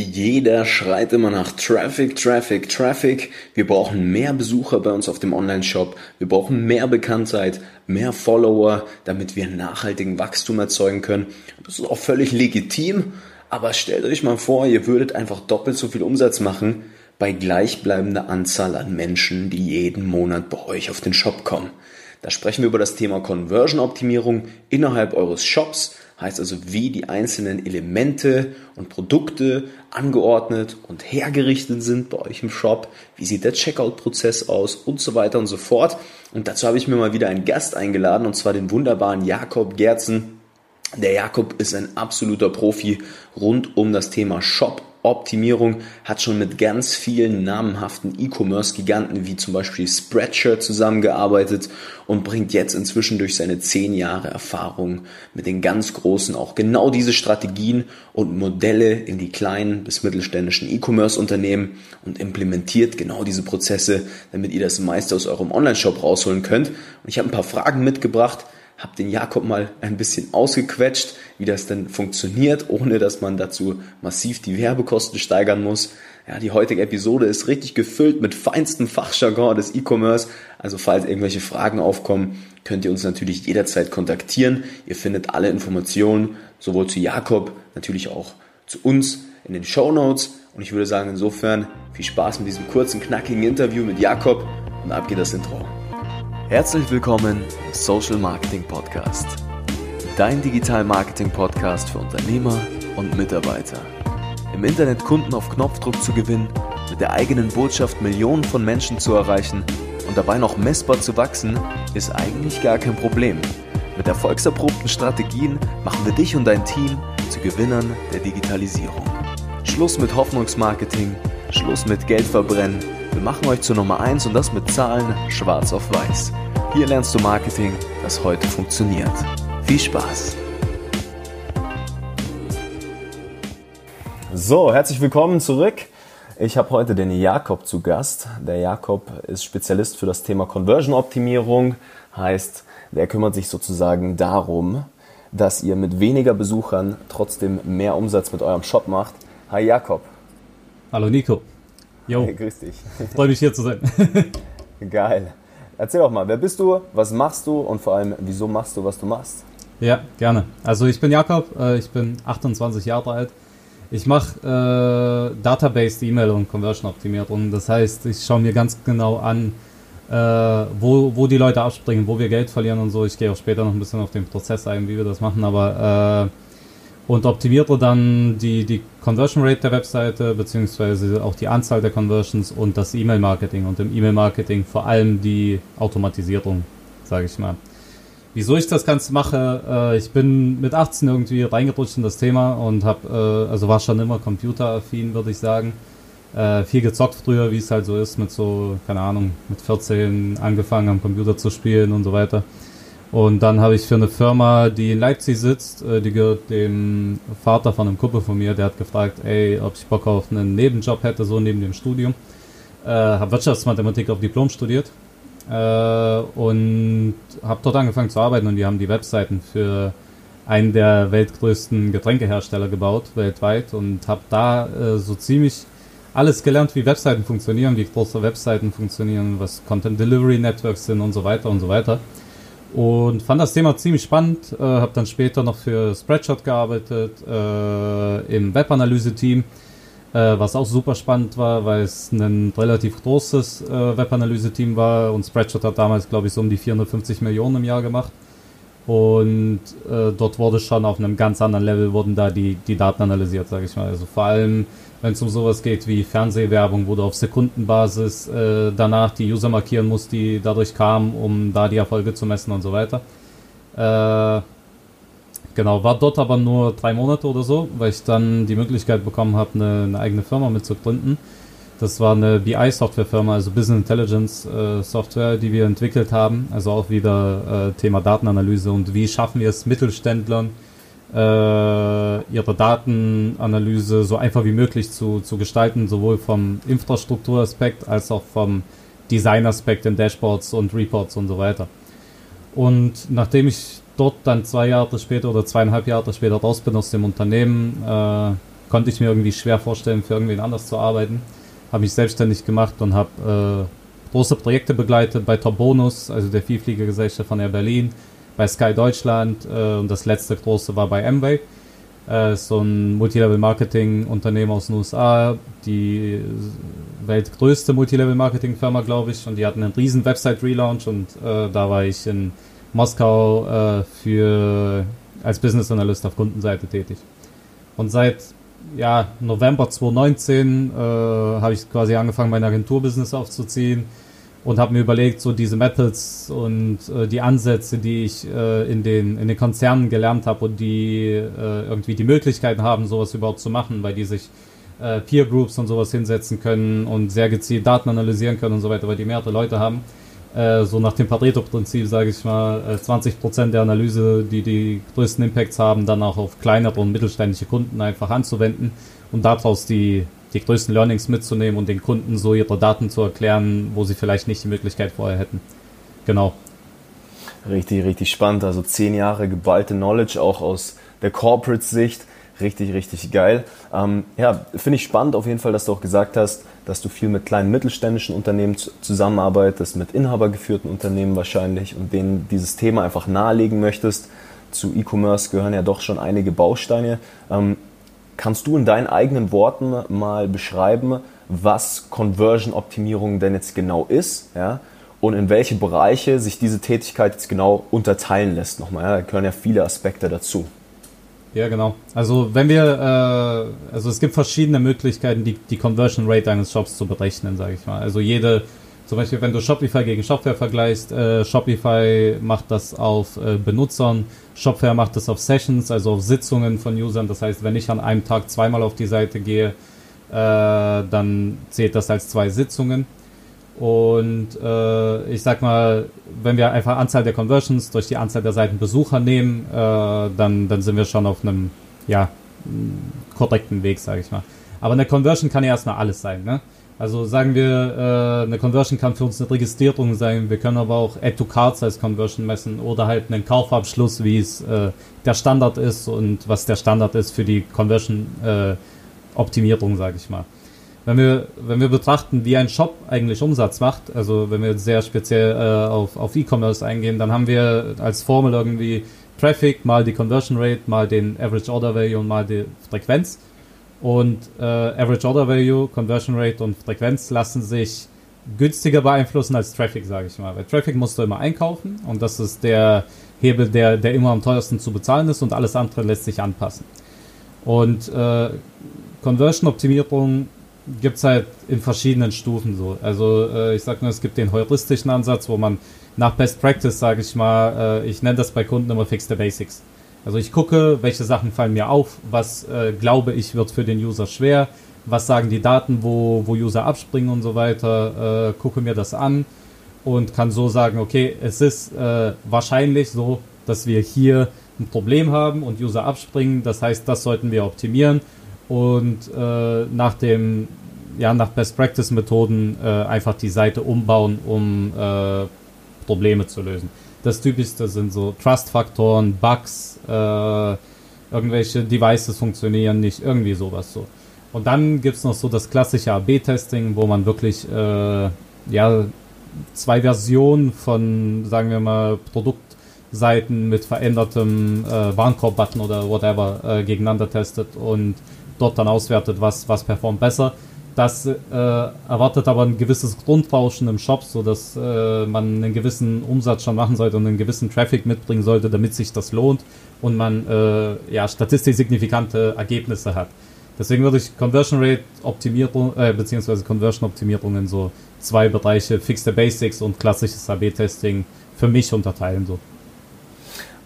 Jeder schreit immer nach Traffic, Traffic, Traffic. Wir brauchen mehr Besucher bei uns auf dem Online-Shop. Wir brauchen mehr Bekanntheit, mehr Follower, damit wir nachhaltigen Wachstum erzeugen können. Das ist auch völlig legitim. Aber stellt euch mal vor, ihr würdet einfach doppelt so viel Umsatz machen bei gleichbleibender Anzahl an Menschen, die jeden Monat bei euch auf den Shop kommen. Da sprechen wir über das Thema Conversion-Optimierung innerhalb eures Shops heißt also, wie die einzelnen Elemente und Produkte angeordnet und hergerichtet sind bei euch im Shop, wie sieht der Checkout-Prozess aus und so weiter und so fort. Und dazu habe ich mir mal wieder einen Gast eingeladen, und zwar den wunderbaren Jakob Gerzen. Der Jakob ist ein absoluter Profi rund um das Thema Shop Optimierung, hat schon mit ganz vielen namhaften E-Commerce-Giganten wie zum Beispiel Spreadshirt zusammengearbeitet und bringt jetzt inzwischen durch seine zehn Jahre Erfahrung mit den ganz Großen auch genau diese Strategien und Modelle in die kleinen bis mittelständischen E-Commerce-Unternehmen und implementiert genau diese Prozesse, damit ihr das meiste aus eurem Online-Shop rausholen könnt. Und ich habe ein paar Fragen mitgebracht, habe den Jakob mal ein bisschen ausgequetscht, wie das denn funktioniert, ohne dass man dazu massiv die Werbekosten steigern muss. Ja, die heutige Episode ist richtig gefüllt mit feinstem Fachjargon des E-Commerce. Also falls irgendwelche Fragen aufkommen, könnt ihr uns natürlich jederzeit kontaktieren. Ihr findet alle Informationen sowohl zu Jakob, natürlich auch zu uns in den Show Notes. Und ich würde sagen, insofern viel Spaß mit diesem kurzen, knackigen Interview mit Jakob und ab geht das Intro. Herzlich willkommen im Social Marketing Podcast. Dein Digital Marketing Podcast für Unternehmer und Mitarbeiter. Im Internet Kunden auf Knopfdruck zu gewinnen, mit der eigenen Botschaft Millionen von Menschen zu erreichen und dabei noch messbar zu wachsen, ist eigentlich gar kein Problem. Mit erfolgserprobten Strategien machen wir dich und dein Team zu Gewinnern der Digitalisierung. Schluss mit Hoffnungsmarketing, Schluss mit Geldverbrennen wir machen euch zur Nummer 1 und das mit Zahlen schwarz auf weiß. Hier lernst du Marketing, das heute funktioniert. Viel Spaß! So, herzlich willkommen zurück. Ich habe heute den Jakob zu Gast. Der Jakob ist Spezialist für das Thema Conversion-Optimierung. Heißt, der kümmert sich sozusagen darum, dass ihr mit weniger Besuchern trotzdem mehr Umsatz mit eurem Shop macht. Hi Jakob. Hallo Nico. Jo. Hey, grüß dich. Freue mich hier zu sein. Geil. Erzähl doch mal, wer bist du, was machst du und vor allem, wieso machst du, was du machst? Ja, gerne. Also ich bin Jakob, äh, ich bin 28 Jahre alt. Ich mache äh, Database, E-Mail und Conversion Optimierung. Das heißt, ich schaue mir ganz genau an, äh, wo, wo die Leute abspringen, wo wir Geld verlieren und so. Ich gehe auch später noch ein bisschen auf den Prozess ein, wie wir das machen, aber äh, und optimiere dann die, die Conversion Rate der Webseite, beziehungsweise auch die Anzahl der Conversions und das E-Mail-Marketing und im E-Mail-Marketing vor allem die Automatisierung, sage ich mal. Wieso ich das Ganze mache, äh, ich bin mit 18 irgendwie reingerutscht in das Thema und habe, äh, also war schon immer computeraffin, würde ich sagen. Äh, viel gezockt früher, wie es halt so ist, mit so, keine Ahnung, mit 14 angefangen am Computer zu spielen und so weiter. Und dann habe ich für eine Firma, die in Leipzig sitzt, äh, die gehört dem Vater von einem Kumpel von mir, der hat gefragt, ey, ob ich Bock auf einen Nebenjob hätte, so neben dem Studium. Äh, habe Wirtschaftsmathematik auf Diplom studiert äh, und habe dort angefangen zu arbeiten. Und die haben die Webseiten für einen der weltgrößten Getränkehersteller gebaut, weltweit. Und habe da äh, so ziemlich alles gelernt, wie Webseiten funktionieren, wie große Webseiten funktionieren, was Content Delivery Networks sind und so weiter und so weiter und fand das Thema ziemlich spannend. Äh, habe dann später noch für Spreadshot gearbeitet äh, im Webanalyse-Team, äh, was auch super spannend war, weil es ein relativ großes äh, Webanalyse-Team war und Spreadshot hat damals, glaube ich, so um die 450 Millionen im Jahr gemacht. Und äh, dort wurde schon auf einem ganz anderen Level wurden da die, die Daten analysiert, sage ich mal. Also vor allem wenn es um sowas geht wie Fernsehwerbung, wo du auf Sekundenbasis äh, danach die User markieren musst, die dadurch kamen, um da die Erfolge zu messen und so weiter. Äh, genau, war dort aber nur drei Monate oder so, weil ich dann die Möglichkeit bekommen habe, eine, eine eigene Firma mitzugründen. Das war eine BI-Software-Firma, also Business Intelligence äh, Software, die wir entwickelt haben. Also auch wieder äh, Thema Datenanalyse und wie schaffen wir es Mittelständlern, ihre Datenanalyse so einfach wie möglich zu, zu gestalten, sowohl vom Infrastrukturaspekt als auch vom Designaspekt in Dashboards und Reports und so weiter. Und nachdem ich dort dann zwei Jahre später oder zweieinhalb Jahre später raus bin aus dem Unternehmen, äh, konnte ich mir irgendwie schwer vorstellen, für irgendwen anders zu arbeiten. Habe mich selbstständig gemacht und habe äh, große Projekte begleitet bei Top Bonus, also der Vielfliegergesellschaft von Air Berlin, bei Sky Deutschland äh, und das letzte große war bei Amway. Äh, so ein Multilevel-Marketing-Unternehmen aus den USA, die weltgrößte Multilevel-Marketing-Firma, glaube ich, und die hatten einen riesen Website-Relaunch und äh, da war ich in Moskau äh, für als Business Analyst auf Kundenseite tätig. Und seit ja, November 2019 äh, habe ich quasi angefangen, mein Agenturbusiness aufzuziehen und habe mir überlegt, so diese Methods und äh, die Ansätze, die ich äh, in, den, in den Konzernen gelernt habe und die äh, irgendwie die Möglichkeiten haben, sowas überhaupt zu machen, weil die sich äh, Peer Groups und sowas hinsetzen können und sehr gezielt Daten analysieren können und so weiter, weil die mehrere Leute haben. Äh, so nach dem Pareto-Prinzip, sage ich mal, 20% äh, der Analyse, die die größten Impacts haben, dann auch auf kleinere und mittelständische Kunden einfach anzuwenden und daraus die die größten Learnings mitzunehmen und den Kunden so ihre Daten zu erklären, wo sie vielleicht nicht die Möglichkeit vorher hätten. Genau. Richtig, richtig spannend. Also zehn Jahre geballte Knowledge auch aus der Corporate-Sicht. Richtig, richtig geil. Ähm, ja, finde ich spannend auf jeden Fall, dass du auch gesagt hast, dass du viel mit kleinen mittelständischen Unternehmen zusammenarbeitest, mit inhabergeführten Unternehmen wahrscheinlich und denen dieses Thema einfach nahelegen möchtest. Zu E-Commerce gehören ja doch schon einige Bausteine. Ähm, Kannst du in deinen eigenen Worten mal beschreiben, was Conversion-Optimierung denn jetzt genau ist? Ja? Und in welche Bereiche sich diese Tätigkeit jetzt genau unterteilen lässt nochmal. Ja? Da gehören ja viele Aspekte dazu. Ja, genau. Also wenn wir, äh, also es gibt verschiedene Möglichkeiten, die, die Conversion Rate eines Shops zu berechnen, sage ich mal. Also jede, zum Beispiel, wenn du Shopify gegen Shopware vergleichst, äh, Shopify macht das auf äh, Benutzern, Shopware macht das auf Sessions, also auf Sitzungen von Usern. Das heißt, wenn ich an einem Tag zweimal auf die Seite gehe, äh, dann zählt das als zwei Sitzungen. Und äh, ich sag mal, wenn wir einfach Anzahl der Conversions durch die Anzahl der Seitenbesucher nehmen, äh, dann, dann sind wir schon auf einem ja, korrekten Weg, sage ich mal. Aber eine Conversion kann ja erstmal alles sein. Ne? Also sagen wir, äh, eine Conversion kann für uns eine Registrierung sein. Wir können aber auch Add to Cards als Conversion messen oder halt einen Kaufabschluss, wie es äh, der Standard ist und was der Standard ist für die Conversion äh, Optimierung, sage ich mal. Wenn wir, wenn wir betrachten, wie ein Shop eigentlich Umsatz macht, also wenn wir sehr speziell äh, auf, auf E-Commerce eingehen, dann haben wir als Formel irgendwie Traffic mal die Conversion Rate, mal den Average Order Value und mal die Frequenz. Und äh, Average Order Value, Conversion Rate und Frequenz lassen sich günstiger beeinflussen als Traffic, sage ich mal. Weil Traffic musst du immer einkaufen und das ist der Hebel, der, der immer am teuersten zu bezahlen ist und alles andere lässt sich anpassen. Und äh, Conversion-Optimierung gibt es halt in verschiedenen Stufen so. Also äh, ich sag nur, es gibt den heuristischen Ansatz, wo man nach Best Practice, sage ich mal, äh, ich nenne das bei Kunden immer Fix the Basics. Also ich gucke, welche Sachen fallen mir auf, was äh, glaube ich wird für den User schwer, was sagen die Daten, wo, wo User abspringen und so weiter, äh, gucke mir das an und kann so sagen, okay, es ist äh, wahrscheinlich so, dass wir hier ein Problem haben und User abspringen, das heißt, das sollten wir optimieren und äh, nach dem ja, nach Best Practice Methoden äh, einfach die Seite umbauen, um äh, Probleme zu lösen. Das Typischste sind so Trust-Faktoren, Bugs, äh, irgendwelche Devices funktionieren nicht, irgendwie sowas so. Und dann gibt es noch so das klassische AB-Testing, wo man wirklich äh, ja, zwei Versionen von, sagen wir mal, Produktseiten mit verändertem äh, Warenkorb-Button oder whatever äh, gegeneinander testet und dort dann auswertet, was, was performt besser. Das äh, erwartet aber ein gewisses Grundrauschen im Shop, sodass äh, man einen gewissen Umsatz schon machen sollte und einen gewissen Traffic mitbringen sollte, damit sich das lohnt und man äh, ja, statistisch signifikante Ergebnisse hat. Deswegen würde ich Conversion Rate Optimierung, äh, beziehungsweise Conversion Optimierung in so zwei Bereiche, Fix the Basics und klassisches AB-Testing für mich unterteilen. So.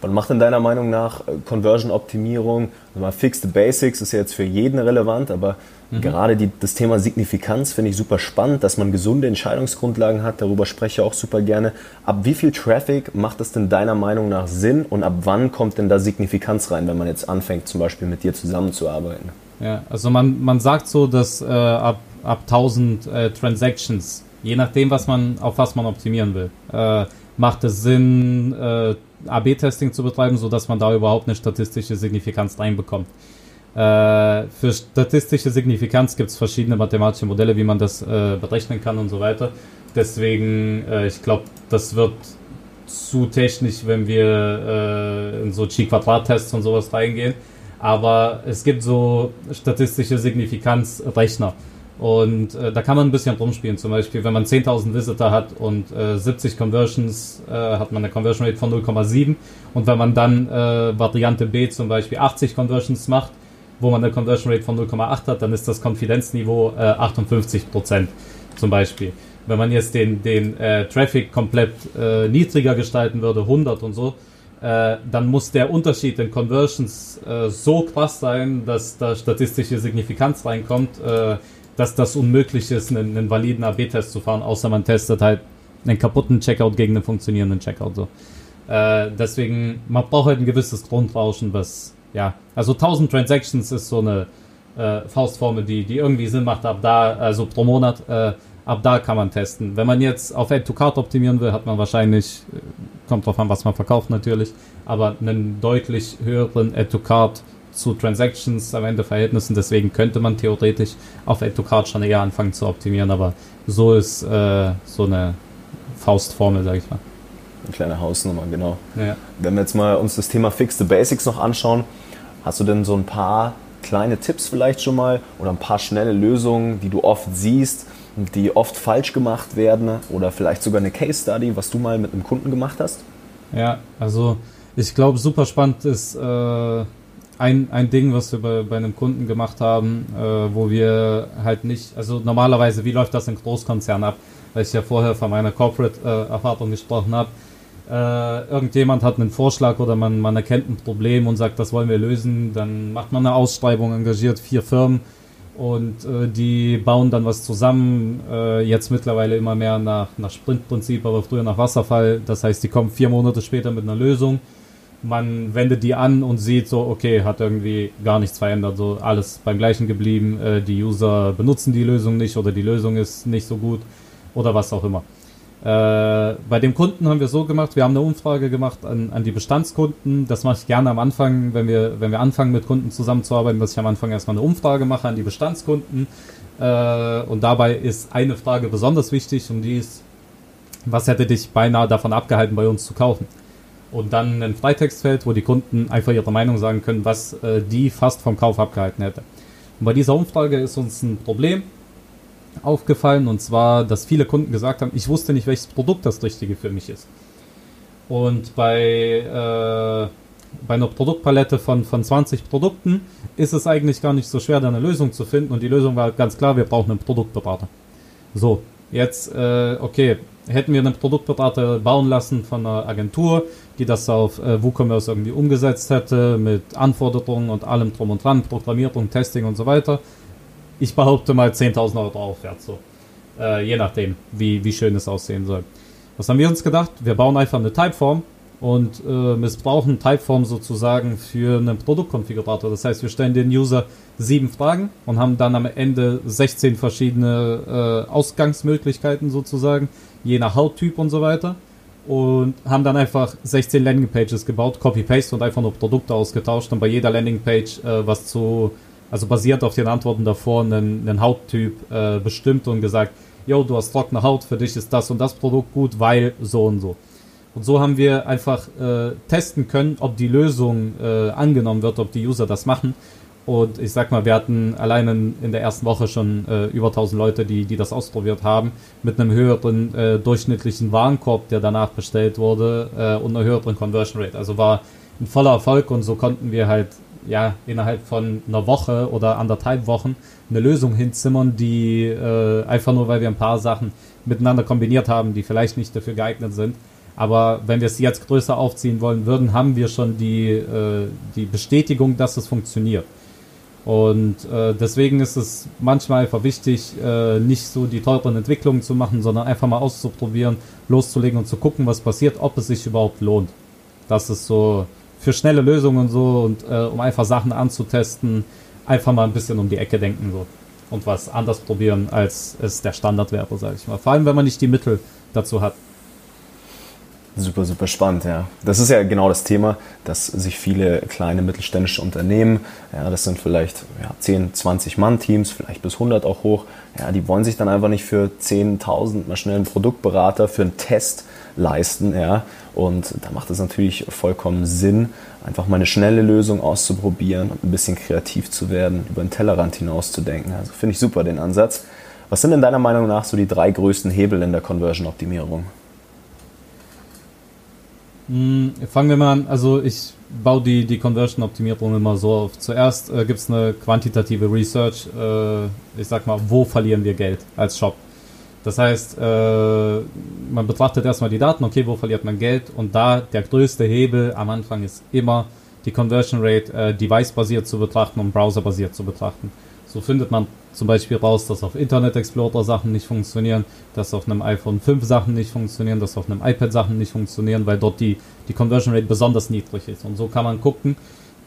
Was macht in deiner Meinung nach äh, Conversion-Optimierung? Mal Fixed Basics ist ja jetzt für jeden relevant, aber mhm. gerade die, das Thema Signifikanz finde ich super spannend, dass man gesunde Entscheidungsgrundlagen hat. Darüber spreche ich auch super gerne. Ab wie viel Traffic macht es denn deiner Meinung nach Sinn und ab wann kommt denn da Signifikanz rein, wenn man jetzt anfängt, zum Beispiel mit dir zusammenzuarbeiten? Ja, also man, man sagt so, dass äh, ab, ab 1000 äh, Transactions, je nachdem, was man, auf was man optimieren will, äh, macht es Sinn, äh, AB-Testing zu betreiben, sodass man da überhaupt eine statistische Signifikanz reinbekommt. Äh, für statistische Signifikanz gibt es verschiedene mathematische Modelle, wie man das äh, berechnen kann und so weiter. Deswegen, äh, ich glaube, das wird zu technisch, wenn wir äh, in so Chi-Quadrat-Tests und sowas reingehen. Aber es gibt so statistische Signifikanzrechner. Und äh, da kann man ein bisschen rumspielen. Zum Beispiel, wenn man 10.000 Visitor hat und äh, 70 Conversions, äh, hat man eine Conversion Rate von 0,7. Und wenn man dann äh, Variante B zum Beispiel 80 Conversions macht, wo man eine Conversion Rate von 0,8 hat, dann ist das Konfidenzniveau 58% äh, zum Beispiel. Wenn man jetzt den, den äh, Traffic komplett niedriger gestalten würde, 100 und so, dann muss der Unterschied in Conversions so krass sein, dass da statistische Signifikanz reinkommt, dass das unmöglich ist, einen, einen validen AB-Test zu fahren, außer man testet halt einen kaputten Checkout gegen einen funktionierenden Checkout. So. Äh, deswegen, man braucht halt ein gewisses Grundrauschen, was, ja, also 1000 Transactions ist so eine Faustformel, die, die irgendwie Sinn macht, ab da, also pro Monat, ab da kann man testen. Wenn man jetzt auf Add-to-Card optimieren will, hat man wahrscheinlich, äh, kommt drauf an, was man verkauft natürlich, aber einen deutlich höheren Add-to-Card zu Transactions am Ende Verhältnissen. Deswegen könnte man theoretisch auf Add-to-Card schon eher anfangen zu optimieren, aber so ist äh, so eine Faustformel, sag ich mal. Eine kleine Hausnummer, genau. Ja. Wenn wir jetzt mal uns das Thema Fix the Basics noch anschauen, hast du denn so ein paar kleine Tipps vielleicht schon mal oder ein paar schnelle Lösungen, die du oft siehst, die oft falsch gemacht werden oder vielleicht sogar eine Case Study, was du mal mit einem Kunden gemacht hast? Ja, also ich glaube, super spannend ist äh, ein, ein Ding, was wir bei, bei einem Kunden gemacht haben, äh, wo wir halt nicht, also normalerweise, wie läuft das in Großkonzernen ab? Weil ich ja vorher von meiner Corporate-Erfahrung äh, gesprochen habe. Äh, irgendjemand hat einen Vorschlag oder man, man erkennt ein Problem und sagt, das wollen wir lösen, dann macht man eine Ausschreibung, engagiert vier Firmen und äh, die bauen dann was zusammen. Äh, jetzt mittlerweile immer mehr nach, nach Sprintprinzip, aber früher nach Wasserfall. Das heißt, die kommen vier Monate später mit einer Lösung. Man wendet die an und sieht so, okay, hat irgendwie gar nichts verändert, so alles beim gleichen geblieben. Äh, die User benutzen die Lösung nicht oder die Lösung ist nicht so gut oder was auch immer. Äh, bei dem Kunden haben wir so gemacht, wir haben eine Umfrage gemacht an, an die Bestandskunden. Das mache ich gerne am Anfang, wenn wir, wenn wir anfangen mit Kunden zusammenzuarbeiten, dass ich am Anfang erstmal eine Umfrage mache an die Bestandskunden. Äh, und dabei ist eine Frage besonders wichtig und die ist, was hätte dich beinahe davon abgehalten, bei uns zu kaufen? Und dann ein Freitextfeld, wo die Kunden einfach ihre Meinung sagen können, was äh, die fast vom Kauf abgehalten hätte. Und bei dieser Umfrage ist uns ein Problem aufgefallen und zwar, dass viele Kunden gesagt haben, ich wusste nicht, welches Produkt das richtige für mich ist. Und bei, äh, bei einer Produktpalette von, von 20 Produkten ist es eigentlich gar nicht so schwer, da eine Lösung zu finden und die Lösung war ganz klar, wir brauchen einen Produktberater. So, jetzt, äh, okay, hätten wir einen Produktberater bauen lassen von einer Agentur, die das auf äh, WooCommerce irgendwie umgesetzt hätte, mit Anforderungen und allem drum und dran, Programmierung, Testing und so weiter, ich behaupte mal 10.000 Euro aufwärts, so. Äh, je nachdem, wie, wie schön es aussehen soll. Was haben wir uns gedacht? Wir bauen einfach eine Typeform und äh, missbrauchen Typeform sozusagen für einen Produktkonfigurator. Das heißt, wir stellen den User sieben Fragen und haben dann am Ende 16 verschiedene äh, Ausgangsmöglichkeiten sozusagen, je nach Hauttyp und so weiter. Und haben dann einfach 16 Landingpages gebaut, Copy-Paste und einfach nur Produkte ausgetauscht und bei jeder Landingpage äh, was zu also basierend auf den Antworten davor, einen, einen Hauttyp äh, bestimmt und gesagt, yo, du hast trockene Haut, für dich ist das und das Produkt gut, weil so und so. Und so haben wir einfach äh, testen können, ob die Lösung äh, angenommen wird, ob die User das machen. Und ich sag mal, wir hatten allein in, der ersten Woche schon äh, über 1000 Leute, die, die das ausprobiert haben, mit einem höheren äh, durchschnittlichen Warenkorb, der danach bestellt wurde, äh, und einer höheren Conversion Rate. Also war ein voller Erfolg und so konnten wir halt ja, innerhalb von einer Woche oder anderthalb Wochen eine Lösung hinzimmern, die äh, einfach nur, weil wir ein paar Sachen miteinander kombiniert haben, die vielleicht nicht dafür geeignet sind. Aber wenn wir es jetzt größer aufziehen wollen würden, haben wir schon die, äh, die Bestätigung, dass es funktioniert. Und äh, deswegen ist es manchmal einfach wichtig, äh, nicht so die teuren Entwicklungen zu machen, sondern einfach mal auszuprobieren, loszulegen und zu gucken, was passiert, ob es sich überhaupt lohnt. Das ist so für schnelle Lösungen so und äh, um einfach Sachen anzutesten, einfach mal ein bisschen um die Ecke denken so und was anders probieren, als es der Standard wäre, sage ich mal. Vor allem, wenn man nicht die Mittel dazu hat. Super, super spannend, ja. Das ist ja genau das Thema, dass sich viele kleine mittelständische Unternehmen, ja, das sind vielleicht ja, 10, 20 Mann-Teams, vielleicht bis 100 auch hoch, ja, die wollen sich dann einfach nicht für 10.000 mal schnell einen Produktberater für einen Test leisten, ja. Und da macht es natürlich vollkommen Sinn, einfach mal eine schnelle Lösung auszuprobieren ein bisschen kreativ zu werden, über den Tellerrand hinaus zu denken. Also finde ich super den Ansatz. Was sind denn deiner Meinung nach so die drei größten Hebel in der Conversion-Optimierung? Hm, fangen wir mal an. Also ich baue die, die Conversion-Optimierung immer so auf. Zuerst äh, gibt es eine quantitative Research. Äh, ich sag mal, wo verlieren wir Geld als Shop? Das heißt, äh, man betrachtet erstmal die Daten, okay, wo verliert man Geld? Und da der größte Hebel am Anfang ist immer die Conversion Rate äh, device-basiert zu betrachten und browser-basiert zu betrachten. So findet man zum Beispiel raus, dass auf Internet Explorer Sachen nicht funktionieren, dass auf einem iPhone 5 Sachen nicht funktionieren, dass auf einem iPad Sachen nicht funktionieren, weil dort die, die Conversion Rate besonders niedrig ist. Und so kann man gucken,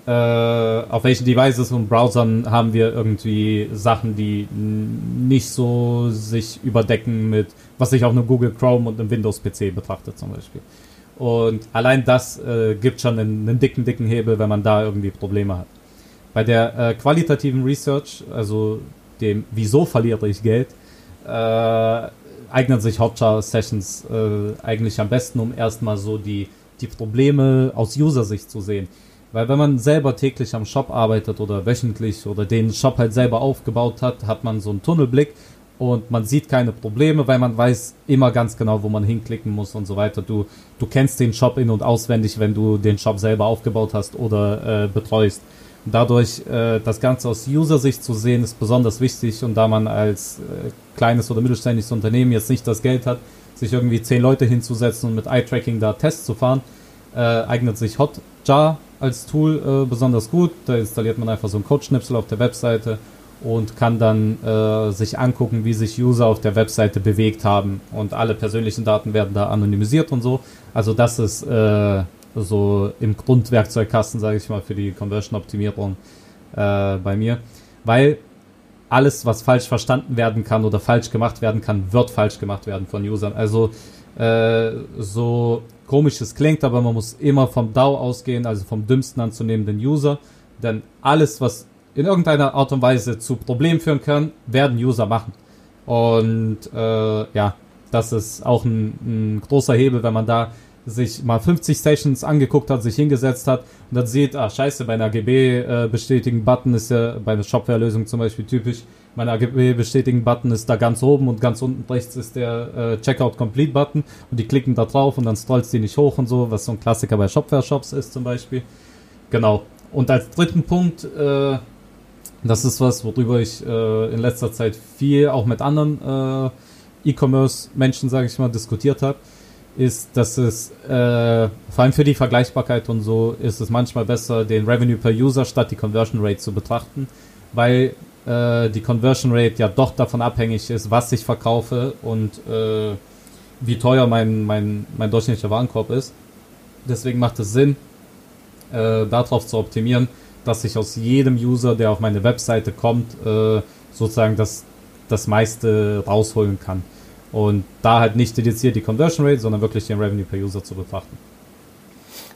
äh, auf welchen Devices und Browsern haben wir irgendwie Sachen, die nicht so sich überdecken mit, was sich auf einem Google Chrome und einem Windows-PC betrachtet zum Beispiel. Und allein das äh, gibt schon einen, einen dicken, dicken Hebel, wenn man da irgendwie Probleme hat. Bei der äh, qualitativen Research, also dem Wieso verliere ich Geld, äh, eignen sich Hotjar-Sessions äh, eigentlich am besten, um erstmal so die, die Probleme aus User-Sicht zu sehen. Weil wenn man selber täglich am Shop arbeitet oder wöchentlich oder den Shop halt selber aufgebaut hat, hat man so einen Tunnelblick und man sieht keine Probleme, weil man weiß immer ganz genau, wo man hinklicken muss und so weiter. Du, du kennst den Shop in- und auswendig, wenn du den Shop selber aufgebaut hast oder äh, betreust. Dadurch äh, das Ganze aus User-Sicht zu sehen, ist besonders wichtig. Und da man als äh, kleines oder mittelständisches Unternehmen jetzt nicht das Geld hat, sich irgendwie zehn Leute hinzusetzen und mit Eye-Tracking da Tests zu fahren, äh, eignet sich Hotjar als Tool äh, besonders gut. Da installiert man einfach so einen Codeschnipsel auf der Webseite und kann dann äh, sich angucken, wie sich User auf der Webseite bewegt haben. Und alle persönlichen Daten werden da anonymisiert und so. Also das ist äh, so im Grundwerkzeugkasten, sage ich mal, für die Conversion-Optimierung äh, bei mir. Weil alles, was falsch verstanden werden kann oder falsch gemacht werden kann, wird falsch gemacht werden von Usern. Also äh, so komisch es klingt, aber man muss immer vom DAO ausgehen, also vom dümmsten anzunehmenden User. Denn alles, was in irgendeiner Art und Weise zu Problemen führen kann, werden User machen. Und äh, ja, das ist auch ein, ein großer Hebel, wenn man da sich mal 50 Stations angeguckt hat, sich hingesetzt hat und dann sieht, ah scheiße, bei einer AGB äh, bestätigen Button ist ja bei einer Shopware-Lösung zum Beispiel typisch, mein AGB bestätigen Button ist da ganz oben und ganz unten rechts ist der äh, Checkout Complete Button und die klicken da drauf und dann scrollt die nicht hoch und so, was so ein Klassiker bei Shopware-Shops ist zum Beispiel. Genau. Und als dritten Punkt, äh, das ist was, worüber ich äh, in letzter Zeit viel auch mit anderen äh, E-Commerce-Menschen, sage ich mal, diskutiert habe ist, dass es äh, vor allem für die Vergleichbarkeit und so ist es manchmal besser, den Revenue per User statt die Conversion Rate zu betrachten, weil äh, die Conversion Rate ja doch davon abhängig ist, was ich verkaufe und äh, wie teuer mein, mein, mein durchschnittlicher Warenkorb ist. Deswegen macht es Sinn, äh, darauf zu optimieren, dass ich aus jedem User, der auf meine Webseite kommt, äh, sozusagen das, das meiste rausholen kann. Und da halt nicht dediziert die Conversion Rate, sondern wirklich den Revenue per User zu betrachten.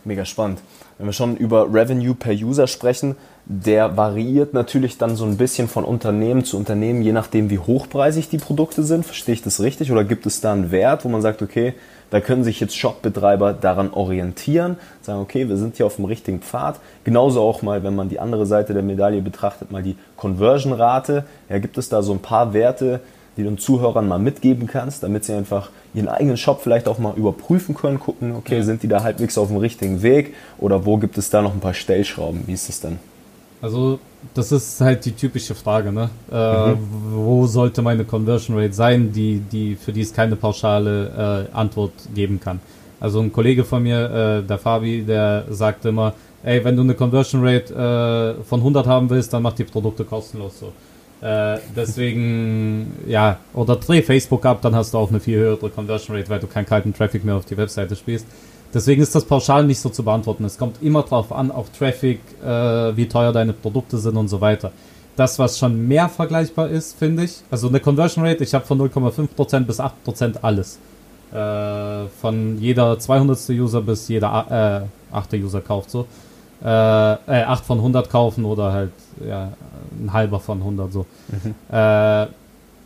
Mega spannend. Wenn wir schon über Revenue per User sprechen, der variiert natürlich dann so ein bisschen von Unternehmen zu Unternehmen, je nachdem, wie hochpreisig die Produkte sind. Verstehe ich das richtig? Oder gibt es da einen Wert, wo man sagt, okay, da können sich jetzt Shopbetreiber daran orientieren, sagen, okay, wir sind hier auf dem richtigen Pfad. Genauso auch mal, wenn man die andere Seite der Medaille betrachtet, mal die Conversion-Rate. Ja, gibt es da so ein paar Werte, die du den Zuhörern mal mitgeben kannst, damit sie einfach ihren eigenen Shop vielleicht auch mal überprüfen können, gucken, okay, ja. sind die da halbwegs auf dem richtigen Weg oder wo gibt es da noch ein paar Stellschrauben? Wie ist das denn? Also, das ist halt die typische Frage, ne? Äh, mhm. Wo sollte meine Conversion Rate sein, die, die, für die es keine pauschale äh, Antwort geben kann? Also ein Kollege von mir, äh, der Fabi, der sagt immer, ey, wenn du eine Conversion Rate äh, von 100 haben willst, dann mach die Produkte kostenlos so. Äh, deswegen, ja, oder dreh Facebook ab, dann hast du auch eine viel höhere Conversion Rate, weil du keinen kalten Traffic mehr auf die Webseite spielst. Deswegen ist das pauschal nicht so zu beantworten. Es kommt immer drauf an, auf Traffic, äh, wie teuer deine Produkte sind und so weiter. Das, was schon mehr vergleichbar ist, finde ich, also eine Conversion Rate, ich habe von 0,5% bis 8% alles. Äh, von jeder 200. User bis jeder äh, 8. User kauft so. Äh, äh, 8 von 100 kaufen oder halt ja, ein halber von 100 so. Mhm. Äh,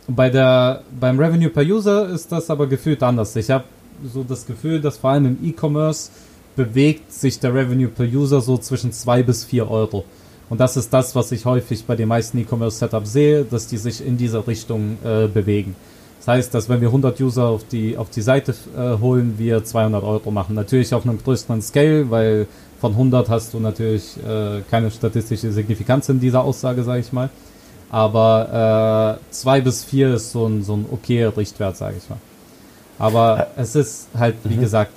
bei der, beim Revenue per User ist das aber gefühlt anders. Ich habe so das Gefühl, dass vor allem im E-Commerce bewegt sich der Revenue per User so zwischen 2 bis 4 Euro. Und das ist das, was ich häufig bei den meisten E-Commerce-Setups sehe, dass die sich in dieser Richtung äh, bewegen. Das heißt, dass wenn wir 100 User auf die, auf die Seite äh, holen, wir 200 Euro machen. Natürlich auf einem größeren Scale, weil von 100 hast du natürlich äh, keine statistische Signifikanz in dieser Aussage, sage ich mal. Aber 2 äh, bis 4 ist so ein, so ein okayer Richtwert, sage ich mal. Aber es ist halt, wie mhm. gesagt,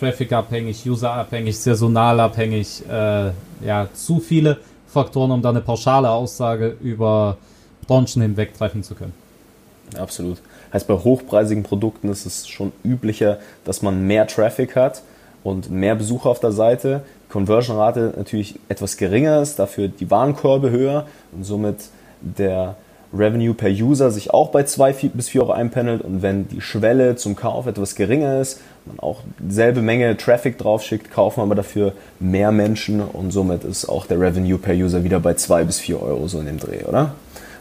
Traffic-abhängig, User-abhängig, saisonal-abhängig, äh, ja, zu viele Faktoren, um da eine pauschale Aussage über Branchen hinweg treffen zu können. Absolut. Heißt, bei hochpreisigen Produkten ist es schon üblicher, dass man mehr Traffic hat und mehr Besucher auf der Seite. Conversion-Rate natürlich etwas geringer ist, dafür die Warenkörbe höher und somit der Revenue per User sich auch bei 2 bis 4 Euro einpendelt und wenn die Schwelle zum Kauf etwas geringer ist, man auch dieselbe Menge Traffic drauf schickt, kaufen aber dafür mehr Menschen und somit ist auch der Revenue per User wieder bei 2 bis 4 Euro so in dem Dreh, oder?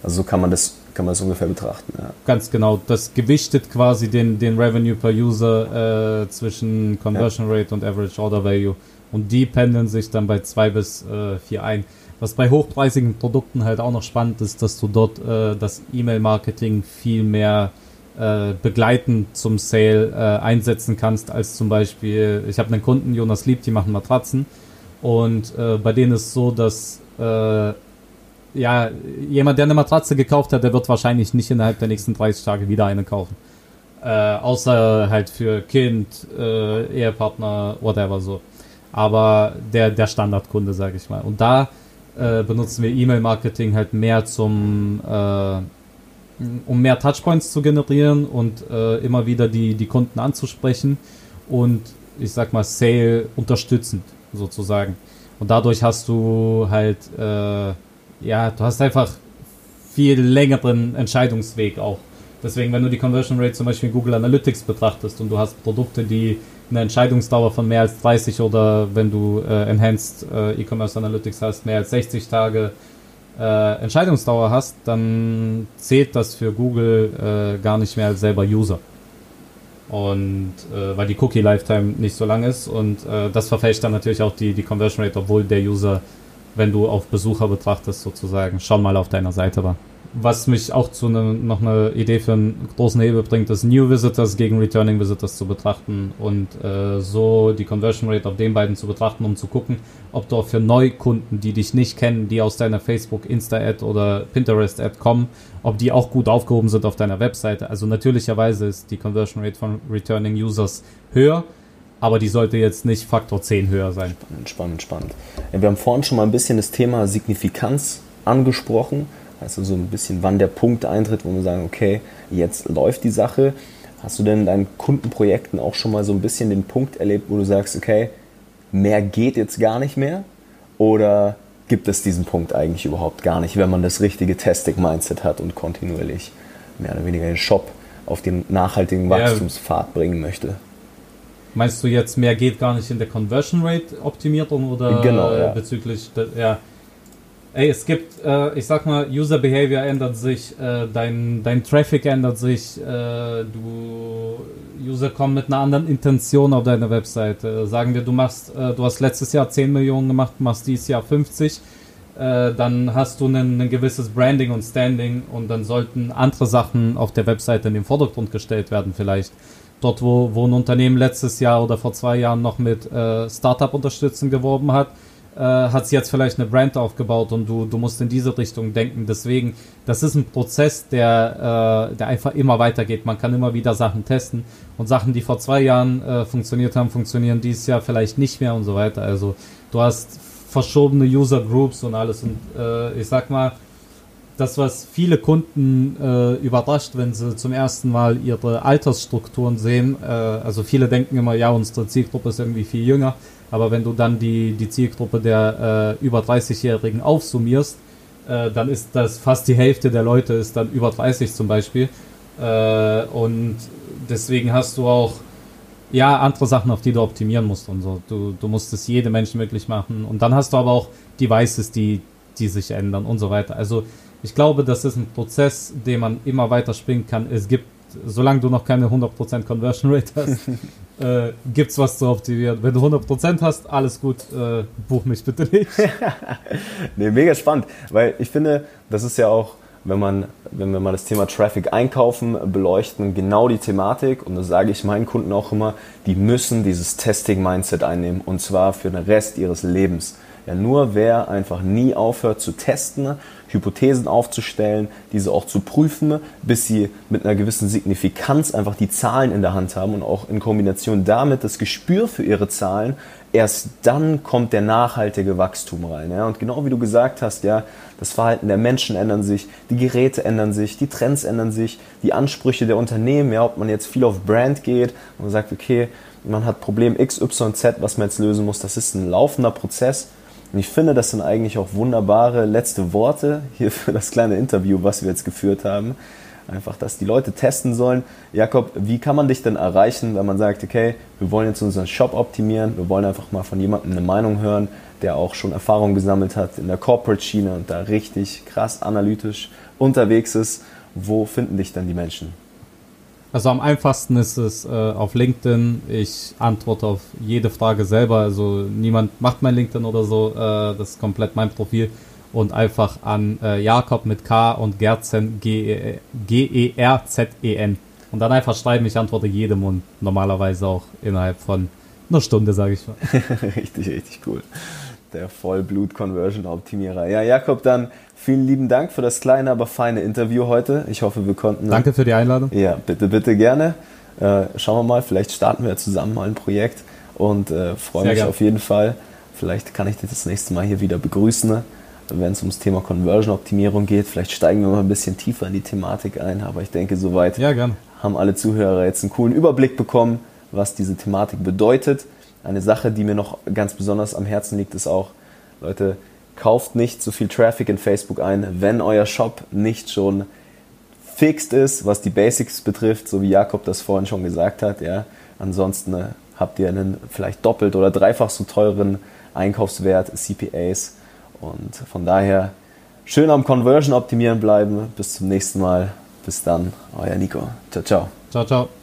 Also so kann man das, kann man das ungefähr betrachten. Ja. Ganz genau. Das gewichtet quasi den, den Revenue per User äh, zwischen Conversion Rate und Average Order Value. Und die pendeln sich dann bei 2 bis äh, 4 ein. Was bei hochpreisigen Produkten halt auch noch spannend ist, dass du dort äh, das E-Mail-Marketing viel mehr äh, begleitend zum Sale äh, einsetzen kannst, als zum Beispiel, ich habe einen Kunden, Jonas Lieb, die machen Matratzen und äh, bei denen ist so, dass äh, ja, jemand, der eine Matratze gekauft hat, der wird wahrscheinlich nicht innerhalb der nächsten 30 Tage wieder eine kaufen. Äh, außer halt für Kind, äh, Ehepartner, whatever so. Aber der, der Standardkunde, sage ich mal. Und da äh, benutzen wir E-Mail-Marketing halt mehr zum, äh, um mehr Touchpoints zu generieren und äh, immer wieder die, die Kunden anzusprechen und ich sag mal Sale unterstützend sozusagen. Und dadurch hast du halt, äh, ja, du hast einfach viel längeren Entscheidungsweg auch. Deswegen, wenn du die Conversion Rate zum Beispiel in Google Analytics betrachtest und du hast Produkte, die eine Entscheidungsdauer von mehr als 30 oder wenn du äh, Enhanced äh, E-Commerce Analytics hast, mehr als 60 Tage äh, Entscheidungsdauer hast, dann zählt das für Google äh, gar nicht mehr als selber User. Und äh, weil die Cookie Lifetime nicht so lang ist und äh, das verfälscht dann natürlich auch die, die Conversion Rate, obwohl der User, wenn du auf Besucher betrachtest, sozusagen schon mal auf deiner Seite war was mich auch zu ne, noch eine Idee für einen großen Hebel bringt, ist New Visitors gegen Returning Visitors zu betrachten und äh, so die Conversion Rate auf den beiden zu betrachten, um zu gucken, ob du auch für Neukunden, die dich nicht kennen, die aus deiner Facebook, Insta-Ad oder Pinterest-Ad kommen, ob die auch gut aufgehoben sind auf deiner Webseite. Also natürlicherweise ist die Conversion Rate von Returning Users höher, aber die sollte jetzt nicht Faktor 10 höher sein. Spannend, spannend, spannend. Wir haben vorhin schon mal ein bisschen das Thema Signifikanz angesprochen also so ein bisschen, wann der Punkt eintritt, wo wir sagen, okay, jetzt läuft die Sache. Hast du denn in deinen Kundenprojekten auch schon mal so ein bisschen den Punkt erlebt, wo du sagst, okay, mehr geht jetzt gar nicht mehr? Oder gibt es diesen Punkt eigentlich überhaupt gar nicht, wenn man das richtige Testing-Mindset hat und kontinuierlich mehr oder weniger den Shop auf den nachhaltigen Wachstumspfad bringen möchte? Meinst du jetzt, mehr geht gar nicht in der Conversion Rate Optimierung oder genau, ja. bezüglich, der, ja, Ey, es gibt, äh, ich sag mal, User Behavior ändert sich, äh, dein, dein Traffic ändert sich, äh, du User kommen mit einer anderen Intention auf deine Webseite. Sagen wir, du machst, äh, du hast letztes Jahr 10 Millionen gemacht, machst dieses Jahr 50, äh, dann hast du ein, gewisses Branding und Standing und dann sollten andere Sachen auf der Webseite in den Vordergrund gestellt werden, vielleicht. Dort, wo, wo ein Unternehmen letztes Jahr oder vor zwei Jahren noch mit äh, Startup-Unterstützung geworben hat, äh, hat sie jetzt vielleicht eine Brand aufgebaut und du, du musst in diese Richtung denken. Deswegen, das ist ein Prozess, der, äh, der einfach immer weitergeht. Man kann immer wieder Sachen testen und Sachen, die vor zwei Jahren äh, funktioniert haben, funktionieren dieses Jahr vielleicht nicht mehr und so weiter. Also du hast verschobene User Groups und alles und äh, ich sag mal, das, was viele Kunden äh, überrascht, wenn sie zum ersten Mal ihre Altersstrukturen sehen. Äh, also viele denken immer, ja, unsere Zielgruppe ist irgendwie viel jünger. Aber wenn du dann die, die Zielgruppe der äh, über 30-Jährigen aufsummierst, äh, dann ist das fast die Hälfte der Leute ist dann über 30 zum Beispiel. Äh, und deswegen hast du auch ja, andere Sachen, auf die du optimieren musst und so. Du, du musst es jedem Menschen möglich machen. Und dann hast du aber auch Devices, die, die sich ändern und so weiter. Also ich glaube, das ist ein Prozess, den man immer weiter springen kann. Es gibt, solange du noch keine 100% Conversion Rate hast, äh, gibt es was zu optimieren. Wenn du 100% hast, alles gut, äh, buch mich bitte nicht. nee, mega spannend, weil ich finde, das ist ja auch wenn, man, wenn wir mal das Thema Traffic einkaufen beleuchten, genau die Thematik. Und das sage ich meinen Kunden auch immer, die müssen dieses Testing-Mindset einnehmen und zwar für den Rest ihres Lebens. Ja, nur wer einfach nie aufhört zu testen, Hypothesen aufzustellen, diese auch zu prüfen, bis sie mit einer gewissen Signifikanz einfach die Zahlen in der Hand haben und auch in Kombination damit das Gespür für ihre Zahlen, erst dann kommt der nachhaltige Wachstum rein. Ja? Und genau wie du gesagt hast, ja, das Verhalten der Menschen ändern sich, die Geräte ändern sich, die Trends ändern sich, die Ansprüche der Unternehmen, ja, ob man jetzt viel auf Brand geht und sagt, okay, man hat Problem X, Y, Z, was man jetzt lösen muss, das ist ein laufender Prozess. Und ich finde, das sind eigentlich auch wunderbare letzte Worte hier für das kleine Interview, was wir jetzt geführt haben. Einfach, dass die Leute testen sollen. Jakob, wie kann man dich denn erreichen, wenn man sagt, okay, wir wollen jetzt unseren Shop optimieren, wir wollen einfach mal von jemandem eine Meinung hören, der auch schon Erfahrung gesammelt hat in der Corporate-Schiene und da richtig krass analytisch unterwegs ist. Wo finden dich dann die Menschen? Also am einfachsten ist es äh, auf LinkedIn. Ich antworte auf jede Frage selber. Also niemand macht mein LinkedIn oder so. Äh, das ist komplett mein Profil. Und einfach an äh, Jakob mit K und Gerzen G-E-R-Z-E-N. E und dann einfach schreiben, ich antworte jedem und normalerweise auch innerhalb von einer Stunde, sage ich mal. richtig, richtig cool der Vollblut-Conversion-Optimierer. Ja, Jakob, dann vielen lieben Dank für das kleine, aber feine Interview heute. Ich hoffe, wir konnten. Danke für die Einladung. Ja, bitte, bitte gerne. Äh, schauen wir mal, vielleicht starten wir zusammen mal ein Projekt und äh, freue mich gern. auf jeden Fall. Vielleicht kann ich dich das nächste Mal hier wieder begrüßen, wenn es ums Thema Conversion-Optimierung geht. Vielleicht steigen wir mal ein bisschen tiefer in die Thematik ein, aber ich denke, soweit ja, haben alle Zuhörer jetzt einen coolen Überblick bekommen, was diese Thematik bedeutet. Eine Sache, die mir noch ganz besonders am Herzen liegt, ist auch, Leute, kauft nicht so viel Traffic in Facebook ein, wenn euer Shop nicht schon fixed ist, was die Basics betrifft, so wie Jakob das vorhin schon gesagt hat. Ja. Ansonsten äh, habt ihr einen vielleicht doppelt oder dreifach so teuren Einkaufswert, CPAs. Und von daher schön am Conversion optimieren bleiben. Bis zum nächsten Mal. Bis dann, euer Nico. Ciao, ciao. Ciao, ciao.